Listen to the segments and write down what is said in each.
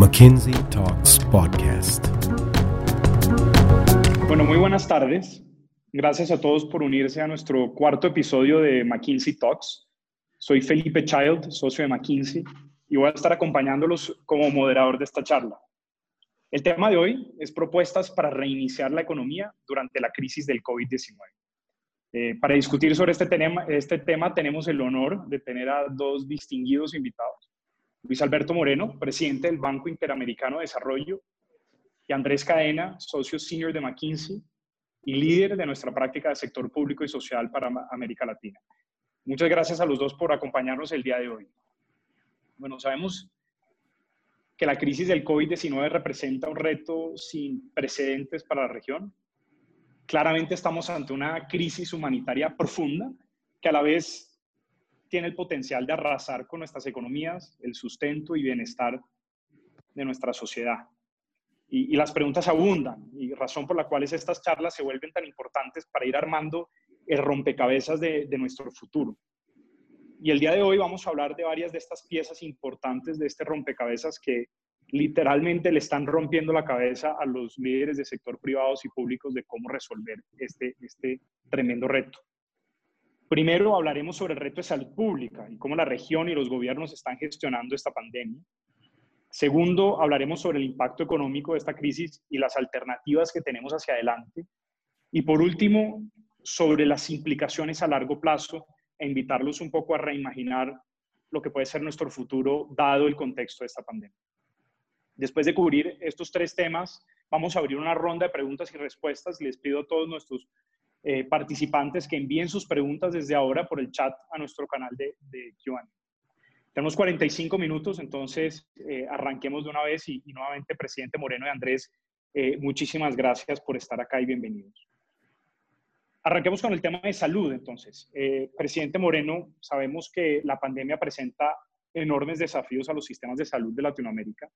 McKinsey Talks Podcast. Bueno, muy buenas tardes. Gracias a todos por unirse a nuestro cuarto episodio de McKinsey Talks. Soy Felipe Child, socio de McKinsey, y voy a estar acompañándolos como moderador de esta charla. El tema de hoy es propuestas para reiniciar la economía durante la crisis del COVID-19. Eh, para discutir sobre este tema, este tema tenemos el honor de tener a dos distinguidos invitados. Luis Alberto Moreno, presidente del Banco Interamericano de Desarrollo, y Andrés Cadena, socio senior de McKinsey y líder de nuestra práctica de sector público y social para América Latina. Muchas gracias a los dos por acompañarnos el día de hoy. Bueno, sabemos que la crisis del COVID-19 representa un reto sin precedentes para la región. Claramente estamos ante una crisis humanitaria profunda que a la vez tiene el potencial de arrasar con nuestras economías, el sustento y bienestar de nuestra sociedad. Y, las preguntas abundan, y razón por la cual estas charlas se vuelven tan importantes para ir armando el rompecabezas de, de nuestro futuro. Y el día de hoy vamos a hablar de varias de estas piezas importantes de este rompecabezas que literalmente le están rompiendo la cabeza a los líderes de sector privados y públicos de cómo resolver este, este tremendo reto. Primero hablaremos sobre el reto de salud pública y cómo la región y los gobiernos están gestionando esta pandemia. Segundo, hablaremos sobre el impacto económico de esta crisis y las alternativas que tenemos hacia adelante. Y por último, sobre las implicaciones a largo plazo e invitarlos un poco a reimaginar lo que puede ser nuestro futuro dado el contexto de esta pandemia. Después de cubrir estos tres temas, vamos a abrir una ronda de preguntas y respuestas. Les pido a todos nuestros eh, participantes que envíen sus preguntas desde ahora por el chat a nuestro canal de, de Q&A. Tenemos 45 minutos, entonces eh, arranquemos de una vez y, nuevamente, presidente Moreno y Andrés, eh, muchísimas gracias por estar acá y bienvenidos. Arranquemos con el tema de salud, entonces. presidente Moreno, sabemos que la pandemia presenta enormes desafíos a los sistemas de salud de Latinoamérica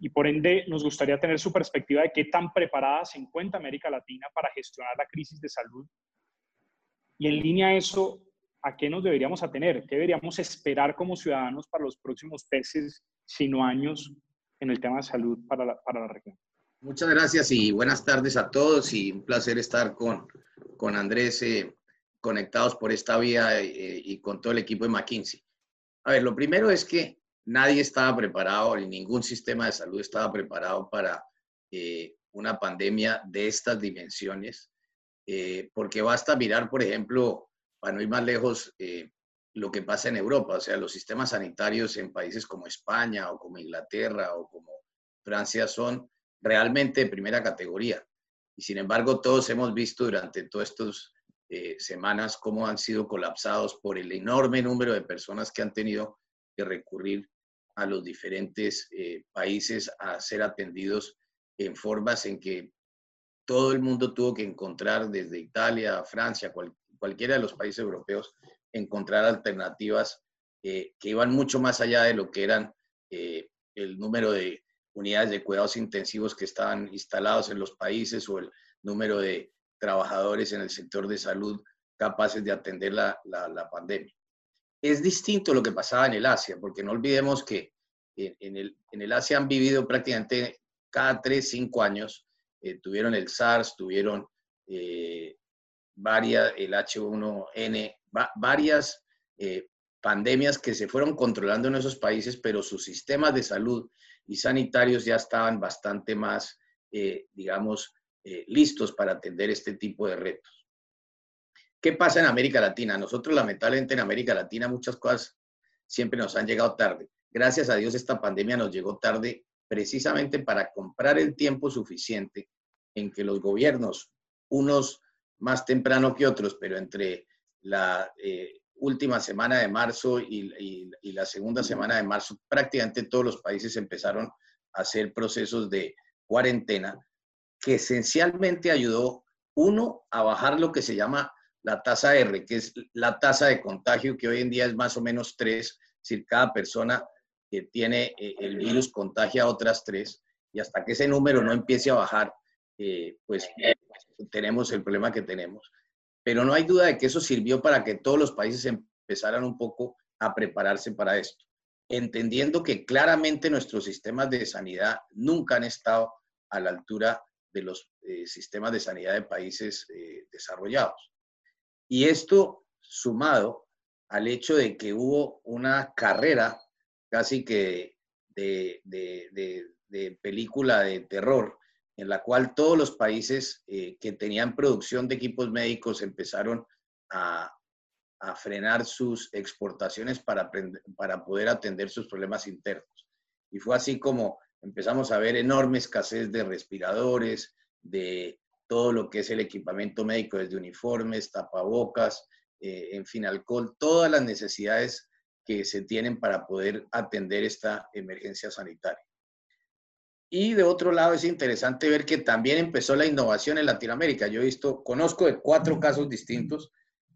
y por ende nos gustaría tener su perspectiva de qué tan preparada se encuentra América Latina para gestionar la crisis de salud. Y en línea a eso, ¿a qué nos deberíamos atener? ¿Qué deberíamos esperar como ciudadanos para los próximos meses, sino años, en el tema de salud para la, para la región? Muchas gracias y buenas tardes a todos y un placer estar con, con Andrés eh, conectados por esta vía eh, y con todo el equipo de McKinsey. A ver, lo primero es que nadie estaba preparado, ni ningún sistema de salud estaba preparado para eh, una pandemia de estas dimensiones, eh, porque basta mirar, por ejemplo, para no ir más lejos, eh, lo que pasa en Europa, o sea, los sistemas sanitarios en países como España o como Inglaterra o como Francia son realmente de primera categoría. Y sin embargo, todos hemos visto durante todas estas semanas cómo han sido colapsados por el enorme número de personas que han tenido que recurrir a los diferentes eh, países a ser atendidos en formas en que todo el mundo tuvo que encontrar, desde Italia, Francia, cualquiera de los países europeos, encontrar alternativas eh, que iban mucho más allá de lo que eran eh, el número de unidades de cuidados intensivos que estaban instalados en los países o el número de trabajadores en el sector de salud capaces de atender la, la pandemia es distinto lo que pasaba en el Asia, porque no olvidemos que en, el, en el, Asia han vivido prácticamente cada 3, 5 años, eh, tuvieron el SARS, tuvieron eh, varias, el H1N, varias eh, pandemias que se fueron controlando en esos países, pero sus sistemas de salud y sanitarios ya estaban bastante más, digamos, listos para atender este tipo de retos. ¿Qué pasa en América Latina? Nosotros lamentablemente en América Latina muchas cosas siempre nos han llegado tarde. Gracias a Dios esta pandemia nos llegó tarde precisamente para comprar el tiempo suficiente en que los gobiernos, unos más temprano que otros, pero entre la eh, última semana de marzo y, y, la segunda semana de marzo, prácticamente todos los países empezaron a hacer procesos de cuarentena que esencialmente ayudó, uno, a bajar lo que se llama la tasa R, que es la tasa de contagio, que hoy en día es más o menos 3, es decir, cada persona que tiene eh, el virus contagia a otras 3, y hasta que ese número no empiece a bajar, eh, pues tenemos el problema que tenemos. Pero no hay duda de que eso sirvió para que todos los países empezaran un poco a prepararse para esto. entendiendo que claramente nuestros sistemas de sanidad nunca han estado a la altura de los eh, sistemas de sanidad de países eh, desarrollados. Y esto sumado al hecho de que hubo una carrera casi que de, película de terror, en la cual todos los países eh, que tenían producción de equipos médicos empezaron a, frenar sus exportaciones para, para poder atender sus problemas internos. Y fue así como empezamos a ver enorme escasez de respiradores, de todo lo que es el equipamiento médico, desde uniformes, tapabocas, eh, en fin, alcohol, todas las necesidades que se tienen para poder atender esta emergencia sanitaria. Y de otro lado es interesante ver que también empezó la innovación en Latinoamérica. Yo he visto, conozco de cuatro casos distintos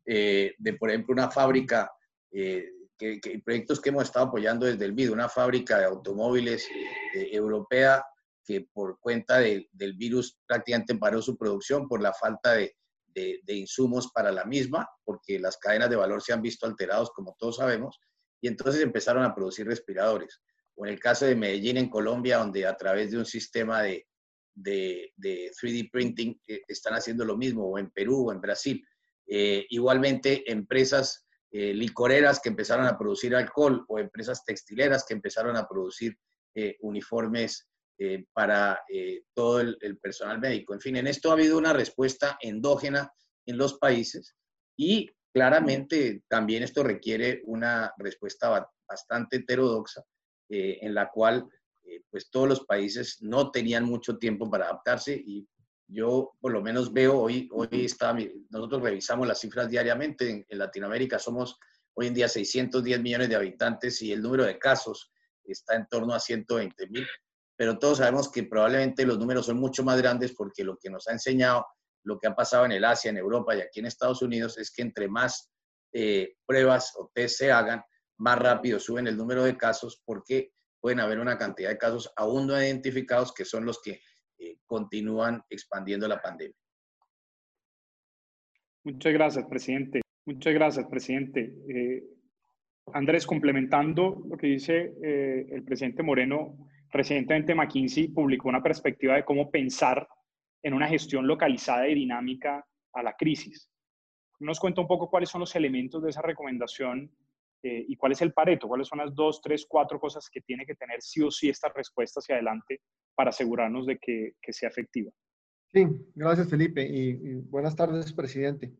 eh, de, por ejemplo, una fábrica, eh, que, proyectos que hemos estado apoyando desde el BID, una fábrica de automóviles europea que por cuenta del virus prácticamente paró su producción por la falta de, de, insumos para la misma, porque las cadenas de valor se han visto alterados, como todos sabemos, y entonces empezaron a producir respiradores. O en el caso de Medellín, en Colombia, donde a través de un sistema de, de, 3D printing eh, están haciendo lo mismo, o en Perú o en Brasil. Eh, igualmente, empresas eh, licoreras que empezaron a producir alcohol o empresas textileras que empezaron a producir uniformes eh, para eh, todo el, personal médico. En fin, en esto ha habido una respuesta endógena en los países y claramente también esto requiere una respuesta bastante heterodoxa eh, en la cual pues todos los países no tenían mucho tiempo para adaptarse y yo por lo menos veo hoy, hoy está, nosotros revisamos las cifras diariamente, en, en Latinoamérica somos hoy en día 610 millones de habitantes y el número de casos está en torno a 120 mil pero todos sabemos que probablemente los números son mucho más grandes porque lo que nos ha enseñado, lo que ha pasado en el Asia, en Europa y aquí en Estados Unidos es que entre más eh, pruebas o test se hagan, más rápido suben el número de casos porque pueden haber una cantidad de casos aún no identificados que son los que eh, continúan expandiendo la pandemia. Muchas gracias, presidente. Muchas gracias, presidente. Eh, Andrés, complementando lo que dice el presidente Moreno, Recientemente McKinsey publicó una perspectiva de cómo pensar en una gestión localizada y dinámica a la crisis. Nos cuenta un poco cuáles son los elementos de esa recomendación eh, y cuál es el pareto, cuáles son las dos, tres, cuatro cosas que tiene que tener sí o sí esta respuesta hacia adelante para asegurarnos de que, sea efectiva. Sí, gracias Felipe y, buenas tardes, presidente.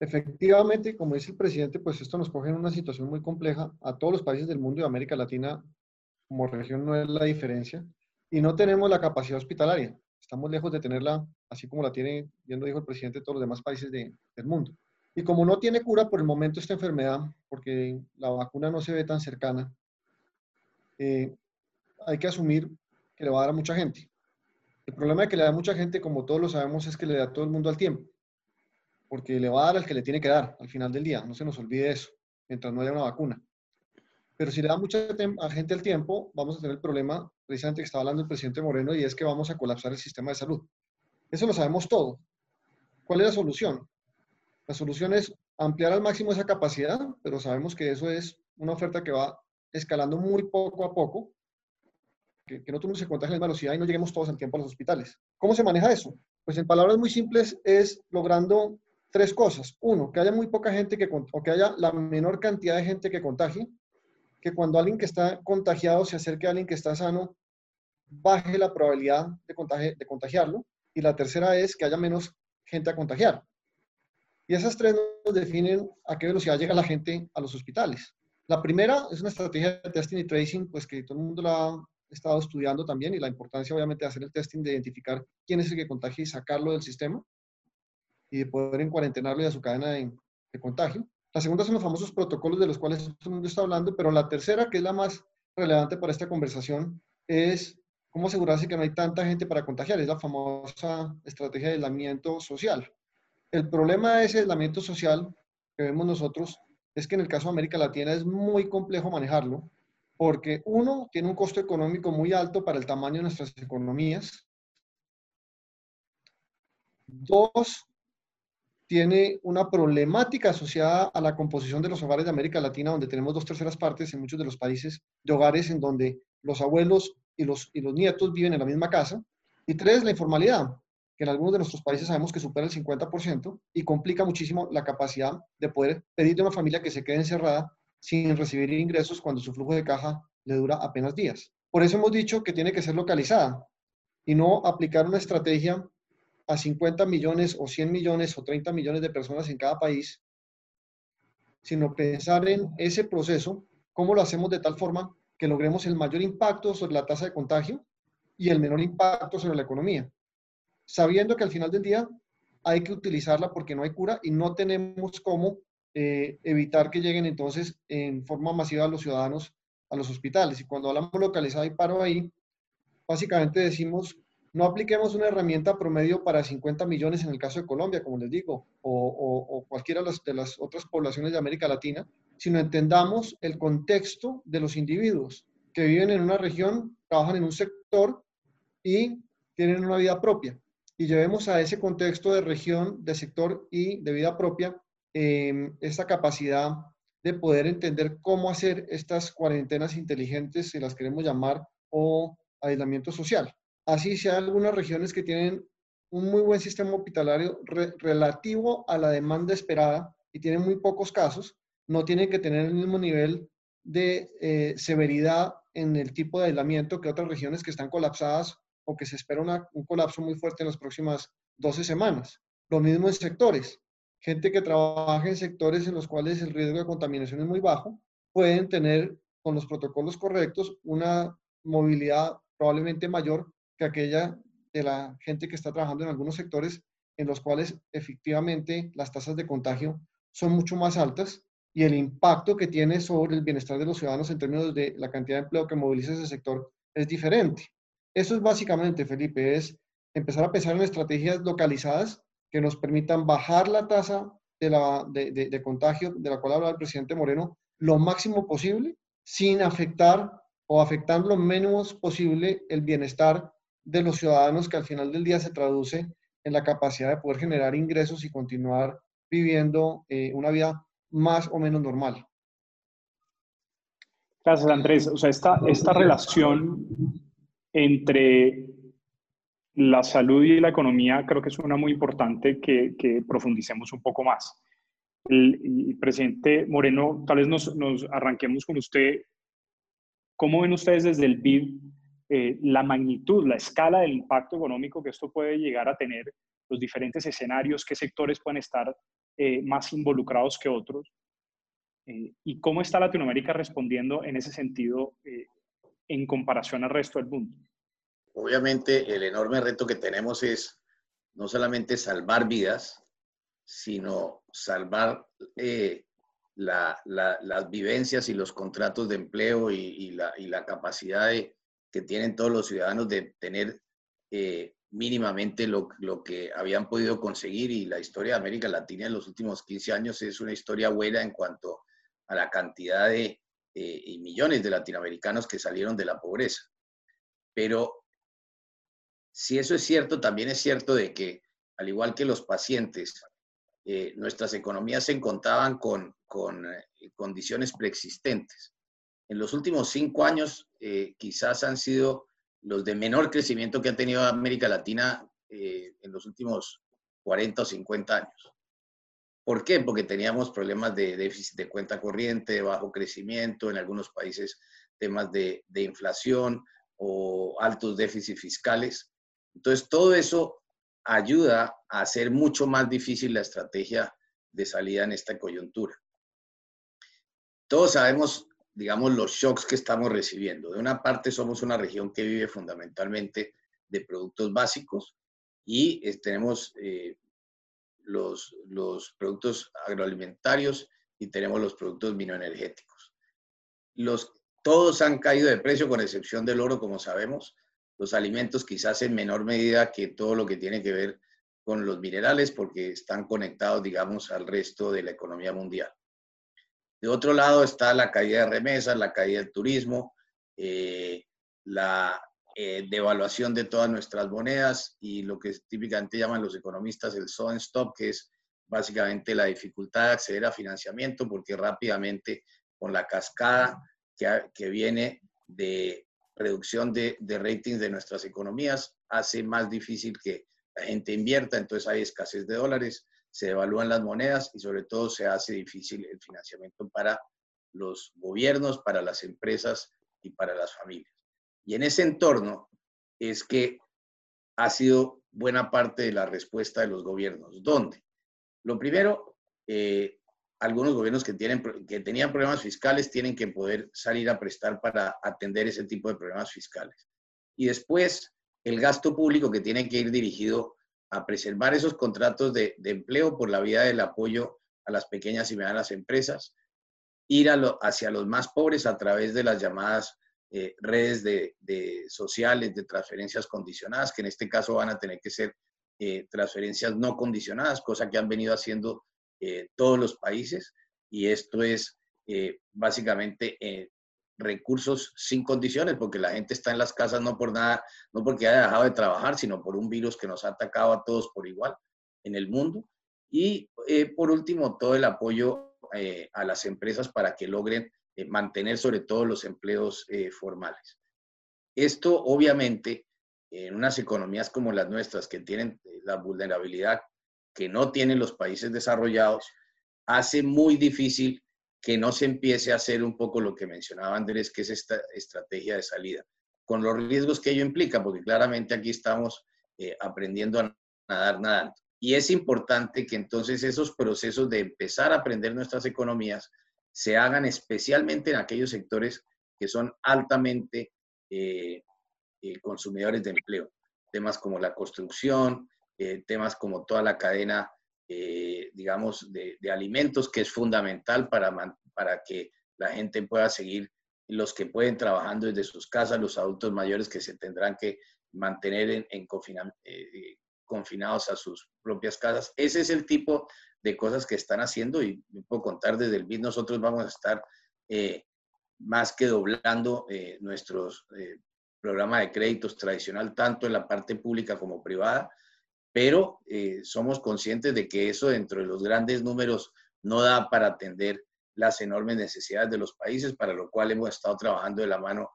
Efectivamente, como dice el presidente, pues esto nos coge en una situación muy compleja. A todos los países del mundo y América Latina como región no es la diferencia. Y no tenemos la capacidad hospitalaria. Estamos lejos de tenerla, así como la tiene, bien lo dijo el presidente, todos los demás países del mundo. Y como no tiene cura por el momento esta enfermedad, porque la vacuna no se ve tan cercana, eh, hay que asumir que le va a dar a mucha gente. El problema de que le da a mucha gente, como todos lo sabemos, es que le da a todo el mundo al tiempo. Porque le va a dar al que le tiene que dar al final del día. No se nos olvide eso, mientras no haya una vacuna. Pero si le da mucha gente el tiempo, vamos a tener el problema precisamente que estaba hablando el presidente Moreno y es que vamos a colapsar el sistema de salud. Eso lo sabemos todo. ¿Cuál es la solución? La solución es ampliar al máximo esa capacidad, pero sabemos que eso es una oferta que va escalando muy poco a poco, que, no todo se contagie a la velocidad y no lleguemos todos al tiempo a los hospitales. ¿Cómo se maneja eso? Pues en palabras muy simples es logrando tres cosas. Uno, que haya muy poca gente que, o que haya la menor cantidad de gente que contagie que cuando alguien que está contagiado se acerque a alguien que está sano, baje la probabilidad de, de contagiarlo. Y la tercera es que haya menos gente a contagiar. Y esas tres nos definen a qué velocidad llega la gente a los hospitales. La primera es una estrategia de testing y tracing, pues que todo el mundo la ha estado estudiando también y la importancia obviamente de hacer el testing, de identificar quién es el que contagia y sacarlo del sistema y de poder encuarentenarlo y a su cadena de contagio. La segunda son los famosos protocolos de los cuales todo el mundo está hablando, pero la tercera, que es la más relevante para esta conversación, es cómo asegurarse que no hay tanta gente para contagiar. Es la famosa estrategia de aislamiento social. El problema de ese aislamiento social que vemos nosotros es que en el caso de América Latina es muy complejo manejarlo, porque uno, tiene un costo económico muy alto para el tamaño de nuestras economías. Dos, tiene una problemática asociada a la composición de los hogares de América Latina, donde tenemos dos terceras partes en muchos de los países de hogares en donde los abuelos y los, y los nietos viven en la misma casa. Y tres, la informalidad, que en algunos de nuestros países sabemos que supera el 50% y complica muchísimo la capacidad de poder pedir de una familia que se quede encerrada sin recibir ingresos cuando su flujo de caja le dura apenas días. Por eso hemos dicho que tiene que ser localizada y no aplicar una estrategia a 50 millones o 100 millones o 30 millones de personas en cada país, sino pensar en ese proceso, cómo lo hacemos de tal forma que logremos el mayor impacto sobre la tasa de contagio y el menor impacto sobre la economía, sabiendo que al final del día hay que utilizarla porque no hay cura y no tenemos cómo eh, evitar que lleguen entonces en forma masiva los ciudadanos a los hospitales. Y cuando hablamos localizado y paro ahí, básicamente decimos no apliquemos una herramienta promedio para 50 millones en el caso de Colombia, como les digo, o, cualquiera de las, otras poblaciones de América Latina, sino entendamos el contexto de los individuos que viven en una región, trabajan en un sector y tienen una vida propia. Y llevemos a ese contexto de región, de sector y de vida propia eh, esta capacidad de poder entender cómo hacer estas cuarentenas inteligentes, si las queremos llamar, o aislamiento social. Así hay algunas regiones que tienen un muy buen sistema hospitalario relativo a la demanda esperada y tienen muy pocos casos, no tienen que tener el mismo nivel de eh, severidad en el tipo de aislamiento que otras regiones que están colapsadas o que se espera un colapso muy fuerte en las próximas 12 semanas. Lo mismo en sectores. Gente que trabaja en sectores en los cuales el riesgo de contaminación es muy bajo, pueden tener con los protocolos correctos una movilidad probablemente mayor que aquella de la gente que está trabajando en algunos sectores en los cuales efectivamente las tasas de contagio son mucho más altas y el impacto que tiene sobre el bienestar de los ciudadanos en términos de la cantidad de empleo que moviliza ese sector es diferente. Eso es básicamente, Felipe, es empezar a pensar en estrategias localizadas que nos permitan bajar la tasa de, la, de, de contagio de la cual hablaba el presidente Moreno lo máximo posible sin afectar o afectar lo menos posible el bienestar de los ciudadanos que al final del día se traduce en la capacidad de poder generar ingresos y continuar viviendo eh, una vida más o menos normal. Gracias, Andrés. O sea, esta, esta relación entre la salud y la economía creo que es una muy importante que, que profundicemos un poco más. El, presidente Moreno, tal vez nos, nos, arranquemos con usted. ¿Cómo ven ustedes desde el BID eh, la magnitud, la escala del impacto económico que esto puede llegar a tener, los diferentes escenarios, qué sectores pueden estar eh, más involucrados que otros, eh, y cómo está Latinoamérica respondiendo en ese sentido en comparación al resto del mundo. Obviamente el enorme reto que tenemos es no solamente salvar vidas, sino salvar las vivencias y los contratos de empleo y, la, y la, capacidad de, que tienen todos los ciudadanos de tener eh, mínimamente lo, lo, que habían podido conseguir y la historia de América Latina en los últimos 15 años es una historia buena en cuanto a la cantidad de eh, millones de latinoamericanos que salieron de la pobreza. Pero si eso es cierto, también es cierto de que, al igual que los pacientes, eh, nuestras economías se encontraban con, con condiciones preexistentes en los últimos cinco años eh, quizás han sido los de menor crecimiento que ha tenido América Latina eh, en los últimos 40 o 50 años. ¿Por qué? Porque teníamos problemas de déficit de cuenta corriente, de bajo crecimiento, en algunos países temas de, de inflación o altos déficits fiscales. Entonces, todo eso ayuda a hacer mucho más difícil la estrategia de salida en esta coyuntura. Todos sabemos digamos, los shocks que estamos recibiendo. De una parte, somos una región que vive fundamentalmente de productos básicos y eh, tenemos eh, los, los productos agroalimentarios y tenemos los productos minoenergéticos. Los, todos han caído de precio con excepción del oro, como sabemos. Los alimentos quizás en menor medida que todo lo que tiene que ver con los minerales porque están conectados, digamos, al resto de la economía mundial. De otro lado está la caída de remesas, la caída del turismo, eh, la eh, devaluación de todas nuestras monedas y lo que típicamente llaman los economistas el so stop, que es básicamente la dificultad de acceder a financiamiento porque rápidamente con la cascada que, que viene de reducción de, de ratings de nuestras economías hace más difícil que la gente invierta, entonces hay escasez de dólares, se devalúan las monedas y sobre todo se hace difícil el financiamiento para los gobiernos, para las empresas y para las familias. Y en ese entorno es que ha sido buena parte de la respuesta de los gobiernos. ¿Dónde? Lo primero, eh, algunos gobiernos que, tienen, que tenían problemas fiscales tienen que poder salir a prestar para atender ese tipo de problemas fiscales. Y después, el gasto público que tiene que ir dirigido a preservar esos contratos de, empleo por la vía del apoyo a las pequeñas y medianas empresas, ir hacia los más pobres a través de las llamadas eh, redes de, sociales de transferencias condicionadas, que en este caso van a tener que ser eh, transferencias no condicionadas, cosa que han venido haciendo eh, todos los países. Y esto es básicamente recursos sin condiciones, porque la gente está en las casas no por nada, no porque haya dejado de trabajar, sino por un virus que nos ha atacado a todos por igual en el mundo. Y por último, todo el apoyo a las empresas para que logren eh, mantener sobre todo los empleos eh, formales. Esto obviamente en unas economías como las nuestras que tienen eh, la vulnerabilidad que no tienen los países desarrollados, hace muy difícil que no se empiece a hacer un poco lo que mencionaba Andrés, que es esta estrategia de salida, con los riesgos que ello implica, porque claramente aquí estamos aprendiendo a nadar nadando. Y es importante que entonces esos procesos de empezar a aprender nuestras economías se hagan especialmente en aquellos sectores que son altamente eh, eh, consumidores de empleo. Temas como la construcción, eh, temas como toda la cadena, digamos, de, alimentos, que es fundamental para, para que la gente pueda seguir, los que pueden trabajando desde sus casas, los adultos mayores que se tendrán que mantener en, en confinados a sus propias casas. Ese es el tipo de cosas que están haciendo y puedo contar desde el BID, nosotros vamos a estar eh, más que doblando eh, nuestro eh, programa de créditos tradicional, tanto en la parte pública como privada, pero somos conscientes de que eso dentro de los grandes números no da para atender las enormes necesidades de los países, para lo cual hemos estado trabajando de la mano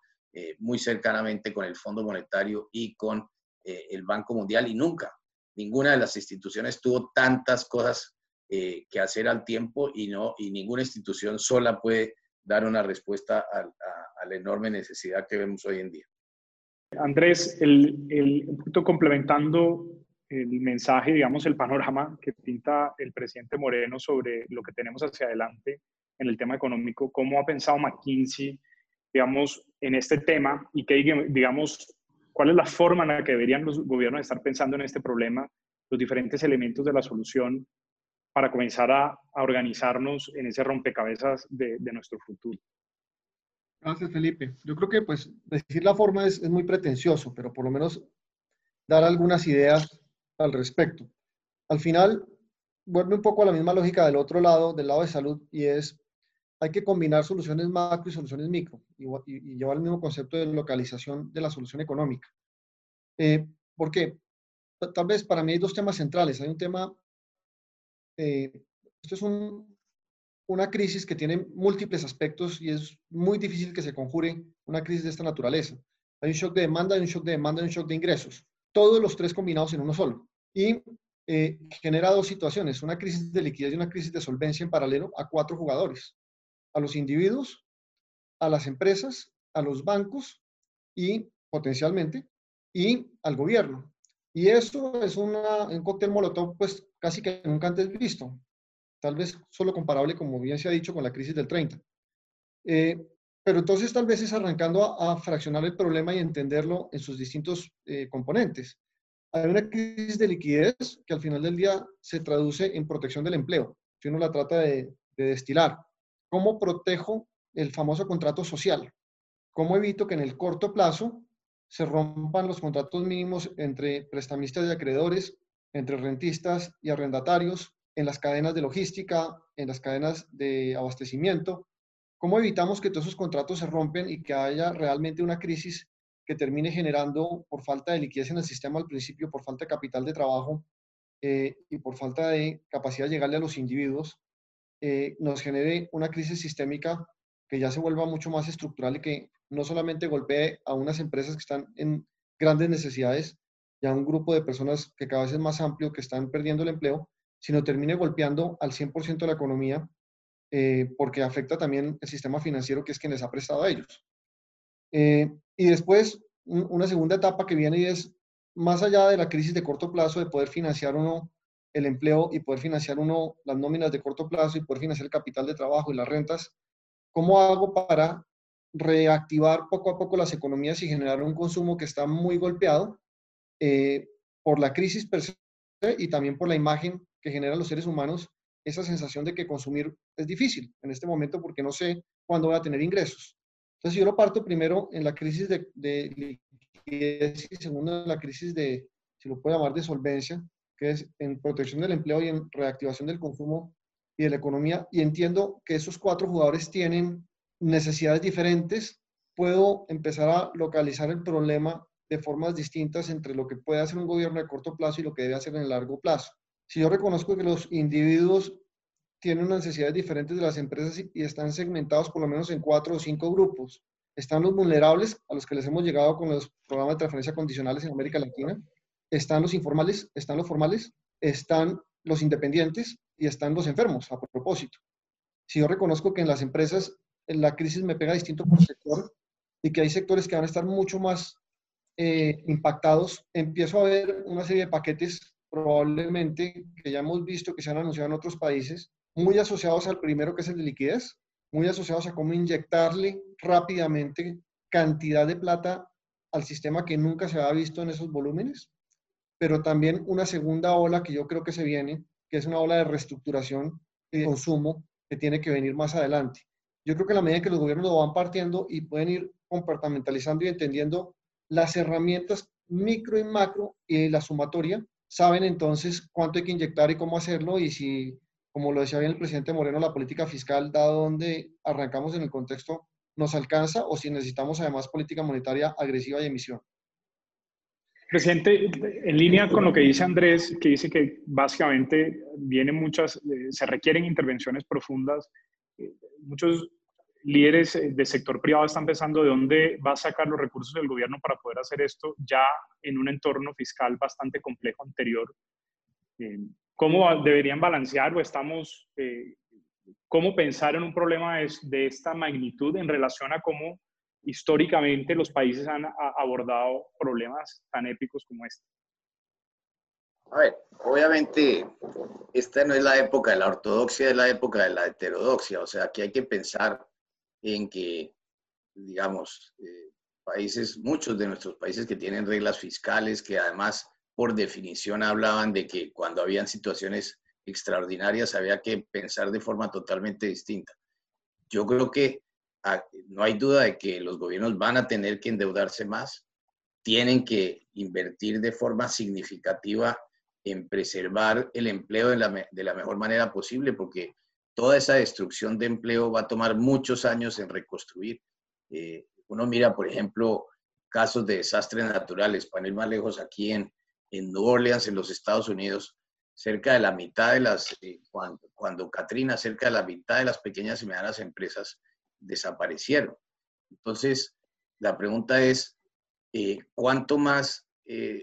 muy cercanamente con el Fondo Monetario y con el Banco Mundial y nunca, ninguna de las instituciones tuvo tantas cosas eh, que hacer al tiempo y, no, y ninguna institución sola puede dar una respuesta a, la enorme necesidad que vemos hoy en día. Andrés, el, el, un poquito complementando el mensaje, digamos, el panorama que pinta el presidente Moreno sobre lo que tenemos hacia adelante en el tema económico, ¿cómo ha pensado McKinsey, digamos, en este tema y qué, digamos, cuál es la forma en la que deberían los gobiernos estar pensando en este problema, los diferentes elementos de la solución para comenzar a, organizarnos en ese rompecabezas de, nuestro futuro. Gracias, Felipe. Yo creo que pues decir la forma es, muy pretencioso, pero por lo menos dar algunas ideas al respecto. Al final, vuelve un poco a la misma lógica del otro lado, del lado de salud, y es, hay que combinar soluciones macro y soluciones micro, y, llevar el mismo concepto de localización de la solución económica. Eh, ¿Por qué? Tal vez para mí hay dos temas centrales. Hay un tema eh, esto es una crisis que tiene múltiples aspectos y es muy difícil que se conjure una crisis de esta naturaleza. Hay un shock de demanda, hay un shock de demanda, hay un shock de ingresos. Todos los tres combinados en uno solo. Y eh, genera dos situaciones, una crisis de liquidez y una crisis de solvencia en paralelo a cuatro jugadores. A los individuos, a las empresas, a los bancos y potencialmente, y al gobierno. Y eso es una, un cóctel molotov pues casi que nunca antes visto. Tal vez solo comparable, como bien se ha dicho, con la crisis del 30. Eh, pero entonces tal vez es arrancando a, fraccionar el problema y entenderlo en sus distintos eh, componentes. Hay una crisis de liquidez que al final del día se traduce en protección del empleo, si uno la trata de, de destilar. ¿Cómo protejo el famoso contrato social? ¿Cómo evito que en el corto plazo se rompan los contratos mínimos entre prestamistas y acreedores entre rentistas y arrendatarios, en las cadenas de logística, en las cadenas de abastecimiento. ¿Cómo evitamos que todos esos contratos se rompen y que haya realmente una crisis que termine generando, por falta de liquidez en el sistema al principio, por falta de capital de trabajo, eh, y por falta de capacidad de llegarle a los individuos, eh, nos genere una crisis sistémica que ya se vuelva mucho más estructural y que no solamente golpee a unas empresas que están en grandes necesidades y a un grupo de personas que cada vez es más amplio que están perdiendo el empleo, sino termine golpeando al 100% de la economía eh, porque afecta también el sistema financiero que es quien les ha prestado a ellos. Eh, y después, una segunda etapa que viene y es, más allá de la crisis de corto plazo, de poder financiar uno el empleo y poder financiar uno las nóminas de corto plazo y poder financiar el capital de trabajo y las rentas, ¿cómo hago para reactivar poco a poco las economías y generar un consumo que está muy golpeado eh, por la crisis per se y también por la imagen que generan los seres humanos, esa sensación de que consumir es difícil en este momento porque no sé cuándo voy a tener ingresos. Entonces yo lo parto primero en la crisis de, de liquidez y segundo en la crisis de, si lo puedo llamar, de solvencia, que es en protección del empleo y en reactivación del consumo y de la economía. Y entiendo que esos cuatro jugadores tienen necesidades diferentes. Puedo empezar a localizar el problema de formas distintas entre lo que puede hacer un gobierno de corto plazo y lo que debe hacer en el largo plazo. Si yo reconozco que los individuos tienen unas necesidades diferentes de las empresas y están segmentados por lo menos en cuatro o cinco grupos. Están los vulnerables, a los que les hemos llegado con los programas de transferencia condicionales en América Latina. Están los informales, están los formales, están los independientes y están los enfermos, a propósito. Si yo reconozco que en las empresas la crisis me pega distinto por sector y que hay sectores que van a estar mucho más eh, impactados, empiezo a ver una serie de paquetes probablemente que ya hemos visto que se han anunciado en otros países, muy asociados al primero que es el de liquidez, muy asociados a cómo inyectarle rápidamente cantidad de plata al sistema que nunca se había visto en esos volúmenes, pero también una segunda ola que yo creo que se viene, que es una ola de reestructuración de consumo que tiene que venir más adelante. Yo creo que la medida que los gobiernos lo van partiendo y pueden ir compartamentalizando y entendiendo las herramientas micro y macro y la sumatoria, saben entonces cuánto hay que inyectar y cómo hacerlo y si, como lo decía bien el presidente Moreno, la política fiscal, dado donde arrancamos en el contexto, nos alcanza o si necesitamos además política monetaria agresiva y emisión. Presidente, en línea con lo que dice Andrés, que dice que básicamente vienen muchas, eh, se requieren intervenciones profundas, eh, muchos líderes eh, del sector privado están pensando de dónde va a sacar los recursos del gobierno para poder hacer esto ya en un entorno fiscal bastante complejo anterior. ¿Cómo deberían balancear o estamos, eh, cómo pensar en un problema de, esta magnitud en relación a cómo históricamente los países han abordado problemas tan épicos como este? A ver, obviamente esta no es la época de la ortodoxia, es la época de la heterodoxia, o sea, aquí hay que pensar en que, digamos, eh, países, muchos de nuestros países que tienen reglas fiscales, que además por definición hablaban de que cuando habían situaciones extraordinarias había que pensar de forma totalmente distinta. Yo creo que ah, no hay duda de que los gobiernos van a tener que endeudarse más, tienen que invertir de forma significativa en preservar el empleo de la, de la mejor manera posible, porque toda esa destrucción de empleo va a tomar muchos años en reconstruir. Eh, uno mira, por ejemplo, casos de desastres naturales, para ir más lejos, aquí en, en New Orleans, en los Estados Unidos, cerca de la mitad de las, eh, cuando, Katrina, cerca de la mitad de las pequeñas y medianas empresas desaparecieron. Entonces, la pregunta es, eh, ¿cuánto más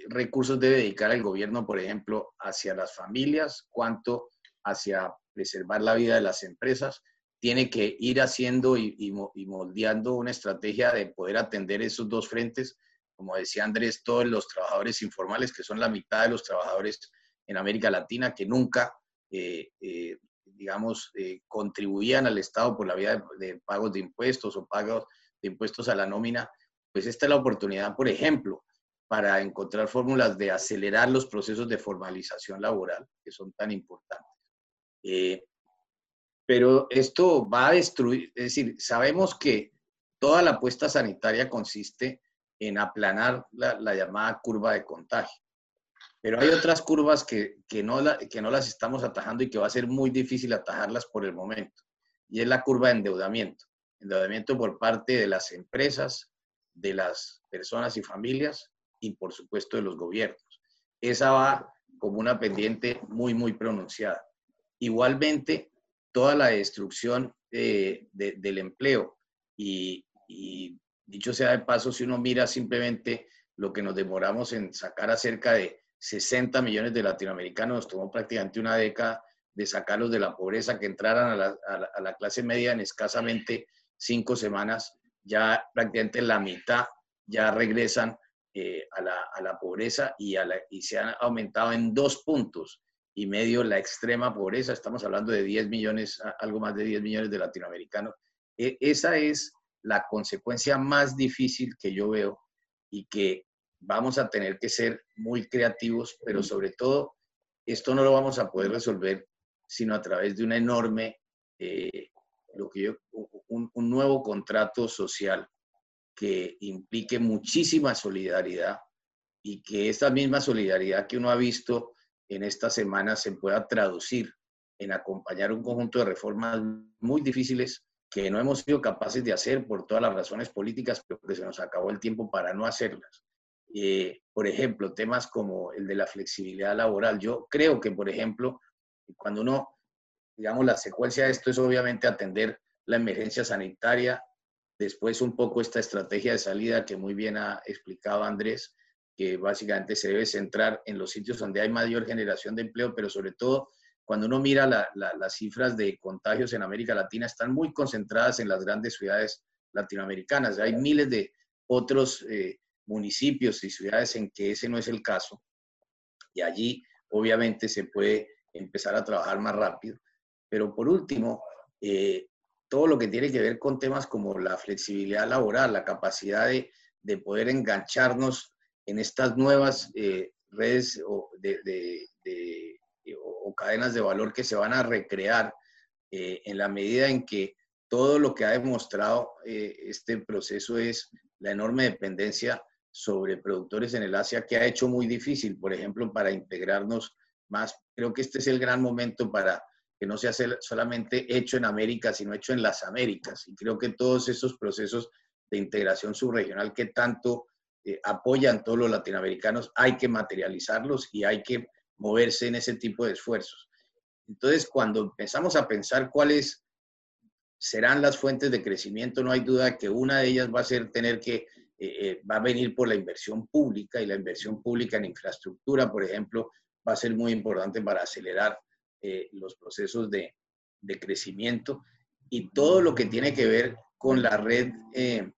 recursos debe dedicar el gobierno, por ejemplo, hacia las familias? ¿Cuánto hacia preservar la vida de las empresas, tiene que ir haciendo y, moldeando una estrategia de poder atender esos dos frentes. Como decía Andrés, todos los trabajadores informales, que son la mitad de los trabajadores en América Latina, que nunca, eh, eh, digamos, eh, contribuían al Estado por la vía de, de, pagos de impuestos o pagos de impuestos a la nómina, pues esta es la oportunidad, por ejemplo, para encontrar fórmulas de acelerar los procesos de formalización laboral, que son tan importantes. Eh, pero esto va a destruir, es decir, sabemos que toda la apuesta sanitaria consiste en aplanar la, llamada curva de contagio. Pero hay otras curvas que, que, no que no las estamos atajando y que va a ser muy difícil atajarlas por el momento. Y es la curva de endeudamiento. Endeudamiento por parte de las empresas, de las personas y familias y por supuesto de los gobiernos. Esa va como una pendiente muy, muy pronunciada. Igualmente, toda la destrucción eh, del empleo y, y, dicho sea de paso, si uno mira simplemente lo que nos demoramos en sacar a cerca de 60 millones de latinoamericanos, nos tomó prácticamente una década de sacarlos de la pobreza, que entraran a la, a la clase media en escasamente cinco semanas, ya prácticamente la mitad ya regresan eh, a, la, a, la, pobreza y, a la, y se han aumentado en dos puntos y medio la extrema pobreza. Estamos hablando de 10 millones, algo más de 10 millones de latinoamericanos. E, esa es la consecuencia más difícil que yo veo y que vamos a tener que ser muy creativos, pero sobre todo esto no lo vamos a poder resolver sino a través de una enorme, eh, lo que yo, un, un nuevo contrato social que implique muchísima solidaridad y que esta misma solidaridad que uno ha visto en esta semana se pueda traducir en acompañar un conjunto de reformas muy difíciles que no hemos sido capaces de hacer por todas las razones políticas, pero que se nos acabó el tiempo para no hacerlas. Eh, por ejemplo, temas como el de la flexibilidad laboral. Yo creo que, por ejemplo, cuando uno, digamos, la secuencia de esto es obviamente atender la emergencia sanitaria, Después un poco esta estrategia de salida que muy bien ha explicado Andrés, que básicamente se debe centrar en los sitios donde hay mayor generación de empleo, pero sobre todo cuando uno mira las cifras de contagios en América Latina, están muy concentradas en las grandes ciudades latinoamericanas. Hay miles de otros eh, municipios y ciudades en que ese no es el caso. Y allí obviamente se puede empezar a trabajar más rápido. Pero por último, eh, todo lo que tiene que ver con temas como la flexibilidad laboral, la capacidad de, de poder engancharnos en estas nuevas eh, redes de, de, o, cadenas de valor que se van a recrear eh, en la medida en que todo lo que ha demostrado eh, este proceso es la enorme dependencia sobre productores en el Asia que ha hecho muy difícil, por ejemplo, para integrarnos más. Creo que este es el gran momento para que no sea solamente hecho en América, sino hecho en las Américas. Y creo que todos esos procesos de integración subregional que tanto eh, apoyan todos los latinoamericanos, hay que materializarlos y hay que moverse en ese tipo de esfuerzos. Entonces, cuando empezamos a pensar cuáles serán las fuentes de crecimiento, no hay duda que una de ellas va a ser tener que, eh, eh, va a venir por la inversión pública y la inversión pública en infraestructura, por ejemplo, va a ser muy importante para acelerar eh, los procesos de, de, crecimiento y todo lo que tiene que ver con la red eh,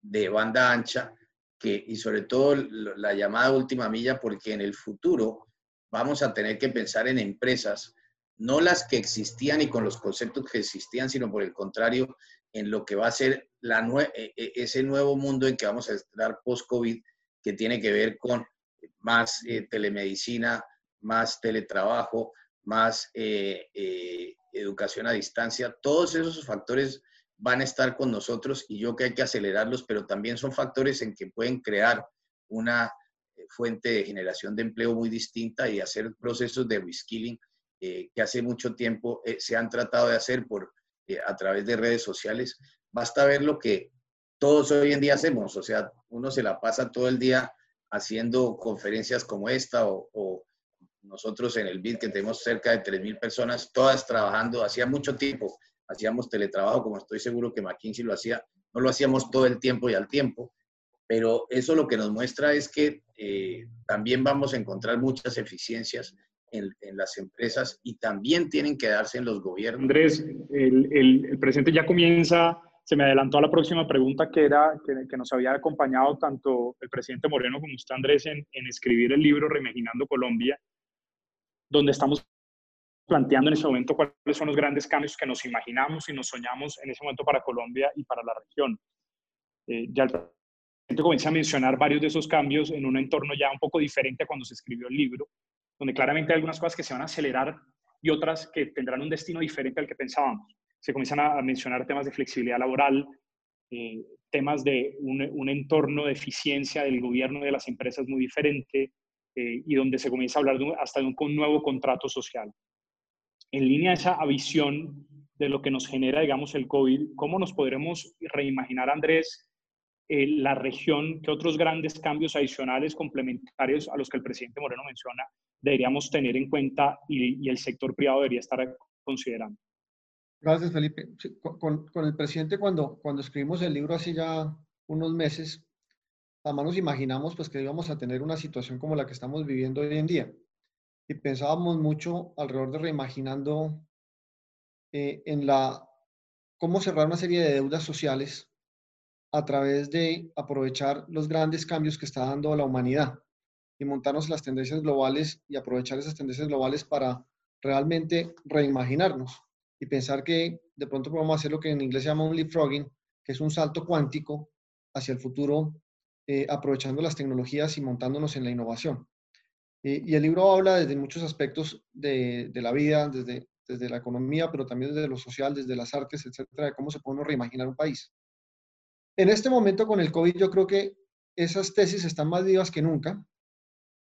de banda ancha que, y sobre todo la llamada última milla, porque en el futuro vamos a tener que pensar en empresas, no las que existían y con los conceptos que existían, sino por el contrario, en lo que va a ser la e, e, ese nuevo mundo en que vamos a estar post-COVID, que tiene que ver con más eh, telemedicina, más teletrabajo, más eh, eh, educación a distancia, todos esos factores van a estar con nosotros y yo que hay que acelerarlos, pero también son factores en que pueden crear una fuente de generación de empleo muy distinta y hacer procesos de reskilling que hace mucho tiempo se han tratado de hacer por, a través de redes sociales. Basta ver lo que todos hoy en día hacemos, o sea, uno se la pasa todo el día haciendo conferencias como esta o nosotros en el BID, que tenemos cerca de 3.000 personas, todas trabajando, hacía mucho tiempo, hacíamos teletrabajo, como estoy seguro que McKinsey lo hacía, no lo hacíamos todo el tiempo y al tiempo, pero eso lo que nos muestra es que eh, también vamos a encontrar muchas eficiencias en, las empresas y también tienen que darse en los gobiernos. Andrés, el, el, presidente ya comienza, se me adelantó a la próxima pregunta que era que, que, nos había acompañado tanto el presidente Moreno como usted, Andrés, en, en escribir el libro Reimaginando Colombia donde estamos planteando en ese momento cuáles son los grandes cambios que nos imaginamos y nos soñamos en ese momento para Colombia y para la región. Eh, ya el comienza a mencionar varios de esos cambios en un entorno ya un poco diferente a cuando se escribió el libro, donde claramente hay algunas cosas que se van a acelerar y otras que tendrán un destino diferente al que pensábamos. Se comienzan a mencionar temas de flexibilidad laboral, eh, temas de un, entorno de eficiencia del gobierno y de las empresas muy diferente, eh, y donde se comienza a hablar hasta de un, nuevo contrato social. En línea a esa visión de lo que nos genera, digamos, el COVID, ¿cómo nos podremos reimaginar, Andrés, eh, la región, qué otros grandes cambios adicionales complementarios a los que el presidente Moreno menciona deberíamos tener en cuenta y, el sector privado debería estar considerando. Gracias, Felipe. con, con, el presidente, cuando, cuando escribimos el libro hace ya unos meses, además nos imaginamos pues, que íbamos a tener una situación como la que estamos viviendo hoy en día. Y pensábamos mucho alrededor de reimaginando eh, en la cómo cerrar una serie de deudas sociales a través de aprovechar los grandes cambios que está dando la humanidad y montarnos las tendencias globales y aprovechar esas tendencias globales para realmente reimaginarnos y pensar que de pronto podemos hacer lo que en inglés se llama un leapfrogging, que es un salto cuántico hacia el futuro, eh, aprovechando las tecnologías y montándonos en la innovación. y el libro habla desde muchos aspectos de, de, la vida, desde, desde la economía, pero también desde lo social, desde las artes, etcétera, de cómo se puede reimaginar un país. En este momento con el COVID yo creo que esas tesis están más vivas que nunca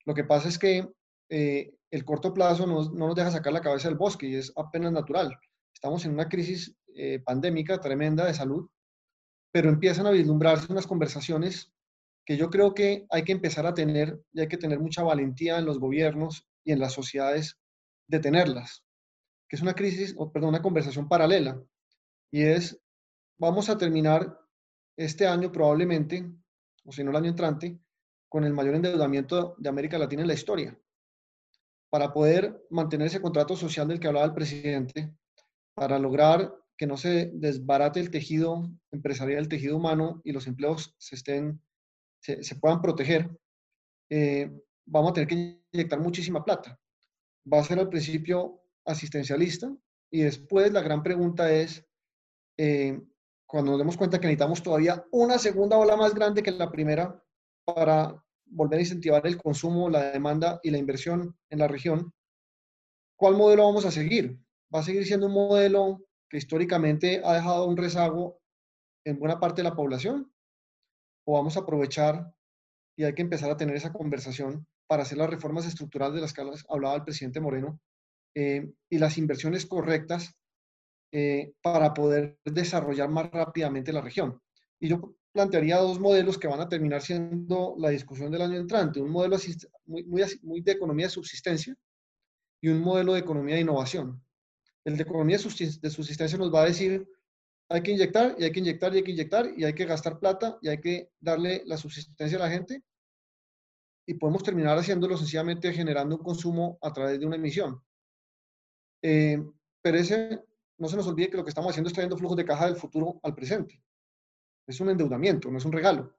lo que pasa es que eh, el corto plazo no, nos deja sacar la cabeza del bosque y es apenas natural. Estamos en una crisis eh, pandémica tremenda de salud, pero empiezan a vislumbrarse unas conversaciones que yo creo que hay que empezar a tener y hay que tener mucha valentía en los gobiernos y en las sociedades de tenerlas, que es una crisis, o perdón, una conversación paralela. Y es, vamos a terminar este año probablemente, o si no el año entrante, con el mayor endeudamiento de América Latina en la historia. Para poder mantener ese contrato social del que hablaba el presidente, para lograr que no se desbarate el tejido empresarial, el tejido humano y los empleos se, estén, se, puedan proteger, eh, vamos a tener que inyectar muchísima plata. Va a ser al principio asistencialista y después la gran pregunta es, eh, cuando nos demos cuenta que necesitamos todavía una segunda ola más grande que la primera, para volver a incentivar el consumo, la demanda y la inversión en la región, ¿cuál modelo vamos a seguir? ¿Va a seguir siendo un modelo que históricamente ha dejado un rezago en buena parte de la población? ¿O vamos a aprovechar y hay que empezar a tener esa conversación para hacer las reformas estructurales de las que hablaba el presidente Moreno eh, y las inversiones correctas eh, para poder desarrollar más rápidamente la región? Y yo plantearía dos modelos que van a terminar siendo la discusión del año entrante. Un modelo muy, muy, de economía de subsistencia y un modelo de economía de innovación. El de economía de subsistencia nos va a decir, hay que inyectar y hay que inyectar y hay que inyectar y hay que gastar plata y hay que darle la subsistencia a la gente y podemos terminar haciéndolo sencillamente generando un consumo a través de una emisión. Eh, pero ese, no se nos olvide que lo que estamos haciendo es trayendo flujos de caja del futuro al presente. Es un endeudamiento, no es un regalo.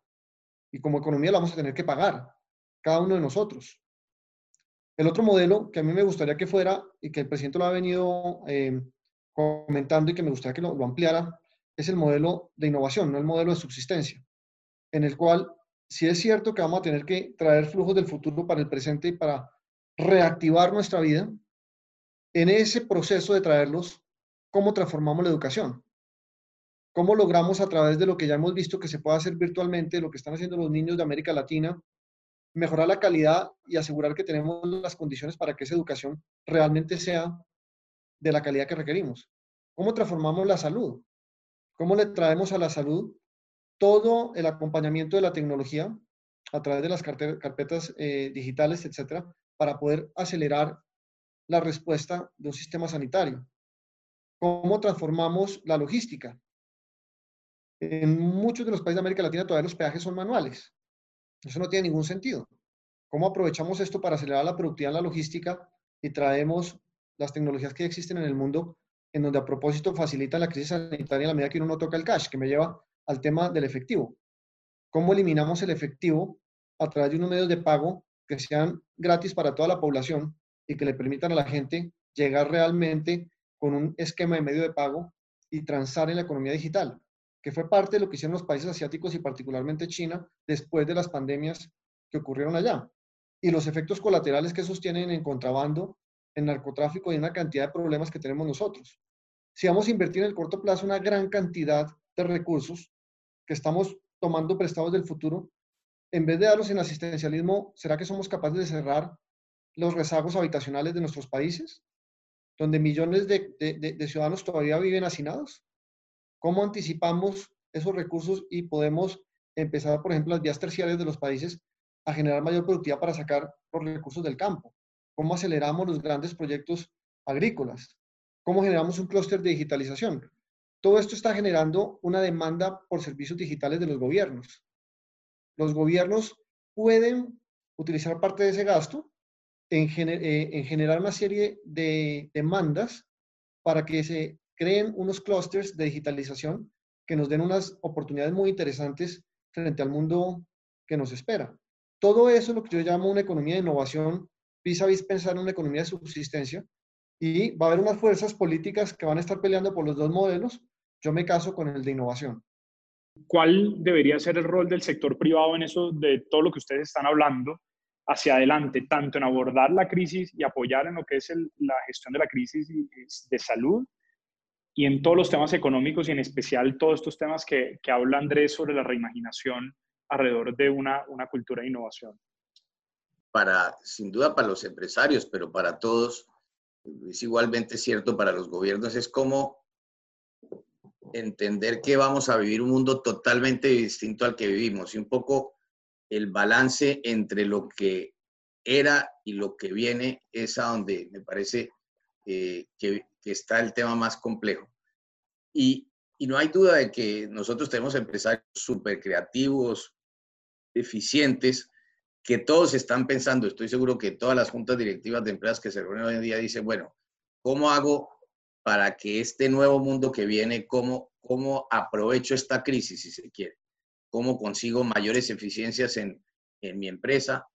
Y como economía lo vamos a tener que pagar, cada uno de nosotros. El otro modelo que a mí me gustaría que fuera, y que el presidente lo ha venido eh, comentando y que me gustaría que lo, lo ampliara, es el modelo de innovación, no el modelo de subsistencia, en el cual si es cierto que vamos a tener que traer flujos del futuro para el presente y para reactivar nuestra vida. En ese proceso de traerlos, ¿cómo transformamos la educación? ¿Cómo logramos a través de lo que ya hemos visto que se puede hacer virtualmente, lo que están haciendo los niños de América Latina, mejorar la calidad y asegurar que tenemos las condiciones para que esa educación realmente sea de la calidad que requerimos? ¿Cómo transformamos la salud? ¿Cómo le traemos a la salud todo el acompañamiento de la tecnología a través de las carpetas eh, digitales, etcétera, para poder acelerar la respuesta de un sistema sanitario? ¿Cómo transformamos la logística? En muchos de los países de América Latina todavía los peajes son manuales. Eso no tiene ningún sentido. ¿Cómo aprovechamos esto para acelerar la productividad en la logística y traemos las tecnologías que existen en el mundo en donde a propósito facilita la crisis sanitaria a la medida que uno no toca el cash, que me lleva al tema del efectivo. ¿Cómo eliminamos el efectivo a través de unos medios de pago que sean gratis para toda la población y que le permitan a la gente llegar realmente con un esquema de medio de pago y transar en la economía digital? que fue parte de lo que hicieron los países asiáticos y particularmente China después de las pandemias que ocurrieron allá. Y los efectos colaterales que esos tienen en contrabando, en narcotráfico y en una cantidad de problemas que tenemos nosotros. Si vamos a invertir en el corto plazo una gran cantidad de recursos que estamos tomando prestados del futuro, en vez de darlos en asistencialismo, ¿será que somos capaces de cerrar los rezagos habitacionales de nuestros países, donde millones de, ciudadanos todavía viven hacinados? ¿Cómo anticipamos esos recursos y podemos empezar, por ejemplo, las vías terciarias de los países a generar mayor productividad para sacar los recursos del campo? cómo aceleramos los grandes proyectos agrícolas, cómo generamos un clúster de digitalización. Todo esto está generando una demanda por servicios digitales de los gobiernos. Los gobiernos pueden utilizar parte de ese gasto en, eh, generar una serie de demandas para que se creen unos clústeres de digitalización que nos den unas oportunidades muy interesantes frente al mundo que nos espera. Todo eso es lo que yo llamo una economía de innovación, vis a vis pensar en una economía de subsistencia, y va a haber unas fuerzas políticas que van a estar peleando por los dos modelos. Yo me caso con el de innovación. ¿Cuál debería ser el rol del sector privado en eso, de todo lo que ustedes están hablando, hacia adelante, tanto en abordar la crisis y apoyar en lo que es la gestión de la crisis de salud y en todos los temas económicos y en especial todos estos temas que, que habla Andrés sobre la reimaginación alrededor de una, una cultura de innovación? Para, sin duda para los empresarios, pero para todos, es igualmente cierto para los gobiernos, es como entender que vamos a vivir un mundo totalmente distinto al que vivimos y un poco el balance entre lo que era y lo que viene es a donde me parece eh, que, está el tema más complejo. Y, y, no hay duda de que nosotros tenemos empresarios súper creativos, eficientes, que todos están pensando, estoy seguro que todas las juntas directivas de empresas que se reúnen hoy en día dicen, bueno, ¿cómo hago para que este nuevo mundo que viene, cómo, cómo aprovecho esta crisis, si se quiere? ¿Cómo consigo mayores eficiencias en, en mi empresa?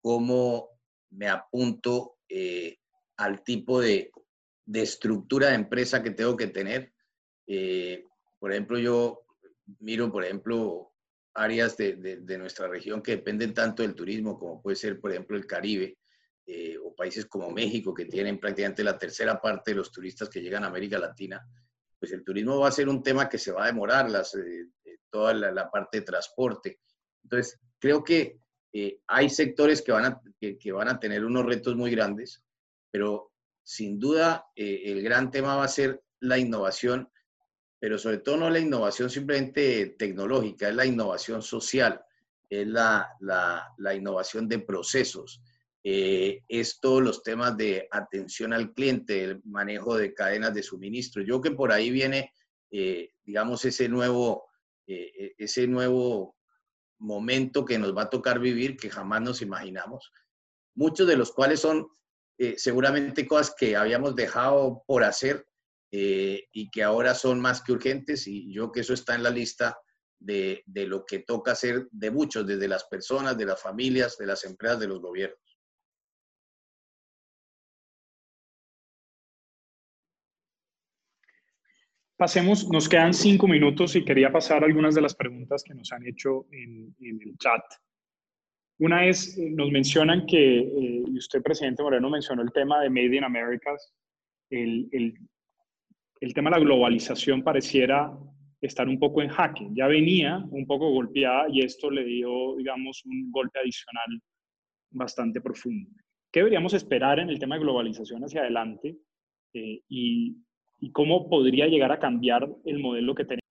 ¿Cómo me apunto eh, al tipo de, de, estructura de empresa que tengo que tener? Eh, por ejemplo, yo miro, por ejemplo, áreas de, de, nuestra región que dependen tanto del turismo, como puede ser, por ejemplo, el Caribe, eh, o países como México, que tienen prácticamente la tercera parte de los turistas que llegan a América Latina, pues el turismo va a ser un tema que se va a demorar, las, eh, toda la, parte de transporte. Entonces, creo que hay sectores que van, a, que, que, van a tener unos retos muy grandes, pero sin duda el gran tema va a ser la innovación pero sobre todo no la innovación simplemente tecnológica, es la innovación social, es la, la, innovación de procesos, eh, es todos los temas de atención al cliente, el manejo de cadenas de suministro. Yo que por ahí viene, eh, digamos, ese nuevo, eh, ese nuevo momento que nos va a tocar vivir que jamás nos imaginamos, muchos de los cuales son seguramente cosas que habíamos dejado por hacer eh, y que ahora son más que urgentes y yo que eso está en la lista de, de, lo que toca hacer de muchos, desde las personas, de las familias, de las empresas, de los gobiernos. Pasemos, nos quedan cinco minutos y quería pasar algunas de las preguntas que nos han hecho en, en el chat. Una es, eh, nos mencionan que, eh, usted, presidente Moreno, mencionó el tema de Made in Americas, el, el, el tema de la globalización pareciera estar un poco en jaque. Ya venía un poco golpeada y esto le dio, digamos, un golpe adicional bastante profundo. ¿Qué deberíamos esperar en el tema de globalización hacia adelante eh, y, y, cómo podría llegar a cambiar el modelo que tenemos?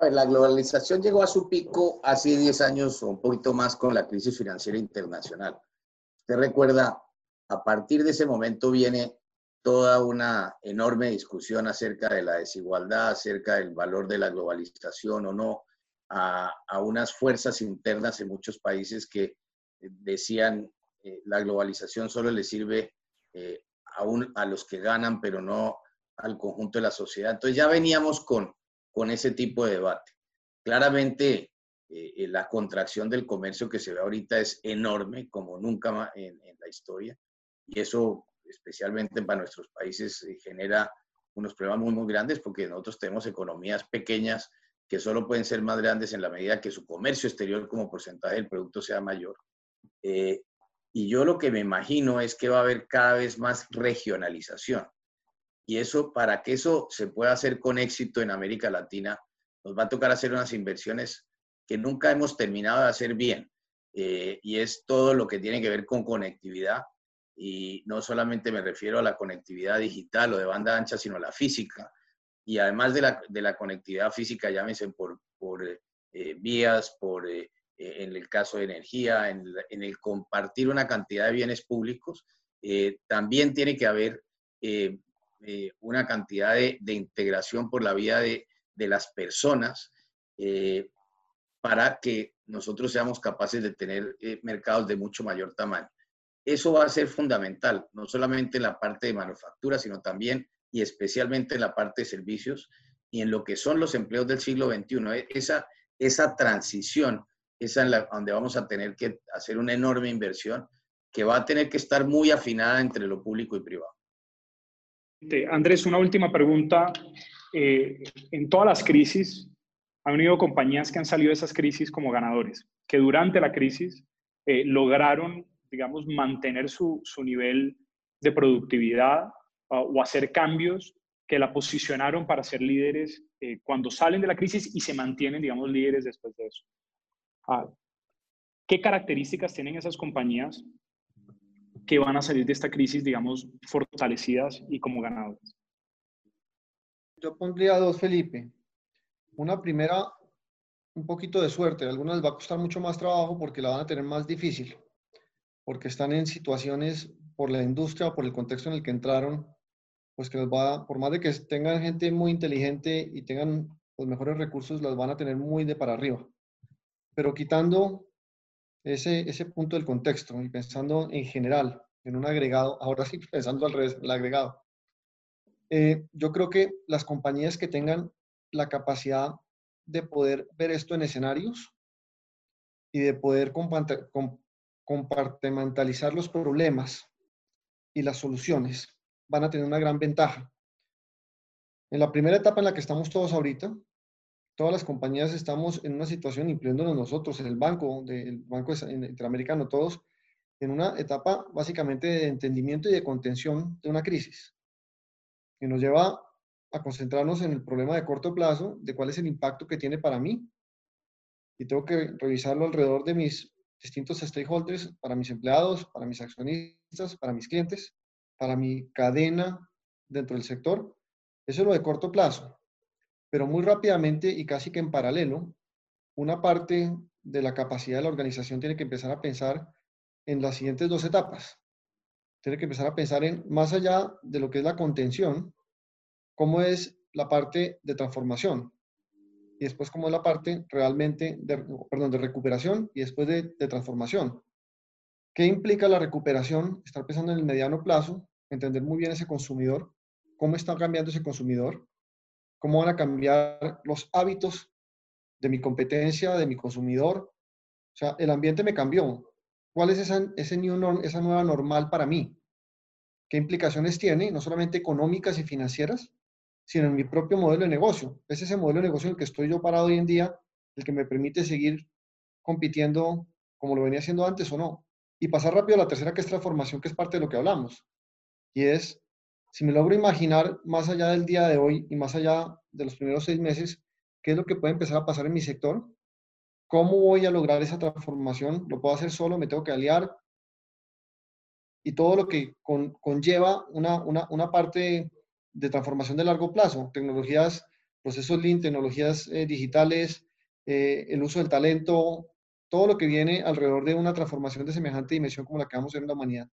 La globalización llegó a su pico hace 10 años o un poquito más con la crisis financiera internacional. Usted recuerda, a partir de ese momento viene toda una enorme discusión acerca de la desigualdad, acerca del valor de la globalización o no, a, unas fuerzas internas en muchos países que decían eh, la globalización solo le sirve eh, a, a, los que ganan, pero no al conjunto de la sociedad. Entonces ya veníamos con, con ese tipo de debate. Claramente eh, la contracción del comercio que se ve ahorita es enorme, como nunca en, en la historia, y eso especialmente para nuestros países, eh, genera unos problemas muy, muy grandes porque nosotros tenemos economías pequeñas que solo pueden ser más grandes en la medida que su comercio exterior como porcentaje del producto sea mayor. Eh, y yo lo que me imagino es que va a haber cada vez más regionalización. Y eso, para que eso se pueda hacer con éxito en América Latina, nos va a tocar hacer unas inversiones que nunca hemos terminado de hacer bien. Eh, y es todo lo que tiene que ver con conectividad, y no solamente me refiero a la conectividad digital o de banda ancha, sino a la física. Y además de la, de la conectividad física, llámese por, por eh, vías, por, eh, en el caso de energía, en, en, el compartir una cantidad de bienes públicos, también tiene que haber una cantidad de, integración por la vía de, de las personas para que nosotros seamos capaces de tener mercados de mucho mayor tamaño. Eso va a ser fundamental, no solamente en la parte de manufactura, sino también y especialmente en la parte de servicios y en lo que son los empleos del siglo XXI. E, esa, esa transición, esa en la, donde vamos a tener que hacer una enorme inversión que va a tener que estar muy afinada entre lo público y privado. Andrés, una última pregunta. Eh, en todas las crisis, han habido compañías que han salido de esas crisis como ganadores, que durante la crisis eh, lograron digamos, mantener su, su nivel de productividad uh, o hacer cambios que la posicionaron para ser líderes eh, cuando salen de la crisis y se mantienen, digamos, líderes después de eso. Uh, ¿Qué características tienen esas compañías que van a salir de esta crisis, digamos, fortalecidas y como ganadoras? Yo pondría dos, Felipe. Una primera, un poquito de suerte. A algunas les va a costar mucho más trabajo porque la van a tener más difícil porque están en situaciones por la industria o por el contexto en el que entraron, pues que les va, por más de que tengan gente muy inteligente y tengan los mejores recursos, las van a tener muy de para arriba. Pero quitando ese, ese punto del contexto y pensando en general, en un agregado, ahora sí pensando al revés, el agregado, eh, yo creo que las compañías que tengan la capacidad de poder ver esto en escenarios y de poder compartimentalizar los problemas y las soluciones, van a tener una gran ventaja. En la primera etapa en la que estamos todos ahorita, todas las compañías estamos en una situación, incluyéndonos nosotros, el banco, el Banco Interamericano, todos, en una etapa básicamente de entendimiento y de contención de una crisis, que nos lleva a concentrarnos en el problema de corto plazo, de cuál es el impacto que tiene para mí, y tengo que revisarlo alrededor de mis distintos stakeholders, para mis empleados, para mis accionistas, para mis clientes, para mi cadena dentro del sector. Eso es lo de corto plazo. Pero muy rápidamente y casi que en paralelo, una parte de la capacidad de la organización tiene que empezar a pensar en las siguientes dos etapas. Tiene que empezar a pensar en, más allá de lo que es la contención, cómo es la parte de transformación y después como es la parte realmente de, perdón, de recuperación y después de, de transformación. ¿Qué implica la recuperación? Estar pensando en el mediano plazo, entender muy bien ese consumidor, cómo está cambiando ese consumidor, cómo van a cambiar los hábitos de mi competencia, de mi consumidor. O sea, el ambiente me cambió. ¿Cuál es esa, ese new esa nueva normal para mí? ¿Qué implicaciones tiene, no solamente económicas y financieras, sino en mi propio modelo de negocio. Es ese modelo de negocio en el que estoy yo parado hoy en día, el que me permite seguir compitiendo como lo venía haciendo antes o no. Y pasar rápido a la tercera, que es transformación, que es parte de lo que hablamos. Y es, si me logro imaginar más allá del día de hoy y más allá de los primeros seis meses, qué es lo que puede empezar a pasar en mi sector, cómo voy a lograr esa transformación, lo puedo hacer solo, me tengo que aliar, y todo lo que conlleva una, una, una parte de transformación de largo plazo, tecnologías, procesos Lean, tecnologías eh, digitales, eh, el uso del talento, todo lo que viene alrededor de una transformación de semejante dimensión como la que vamos a ver en la humanidad.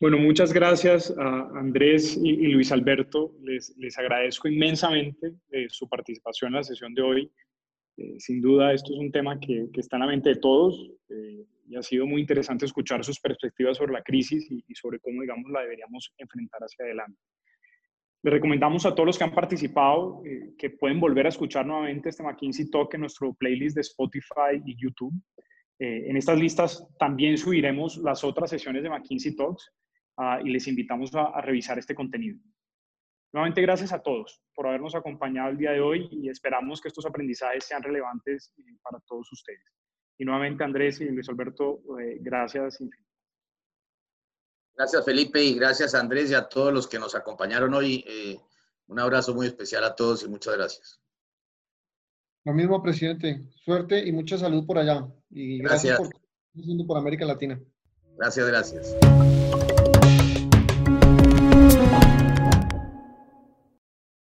Bueno, muchas gracias a Andrés y, Luis Alberto. Les, les agradezco inmensamente eh, su participación en la sesión de hoy. sin duda, esto es un tema que, que, está en la mente de todos y ha sido muy interesante escuchar sus perspectivas sobre la crisis y, sobre cómo, digamos, la deberíamos enfrentar hacia adelante. Les recomendamos a todos los que han participado eh, que pueden volver a escuchar nuevamente este McKinsey Talk en nuestro playlist de Spotify y YouTube. Eh, en estas listas también subiremos las otras sesiones de McKinsey Talks uh, y les invitamos a, a revisar este contenido. Nuevamente, gracias a todos por habernos acompañado el día de hoy y esperamos que estos aprendizajes sean relevantes eh, para todos ustedes. Y nuevamente, Andrés y Luis Alberto, eh, gracias. Gracias, Felipe, y gracias, Andrés, y a todos los que nos acompañaron hoy. Eh, un abrazo muy especial a todos y muchas gracias. Lo mismo, presidente. Suerte y mucha salud por allá. Y gracias, gracias por por América Latina. Gracias, gracias.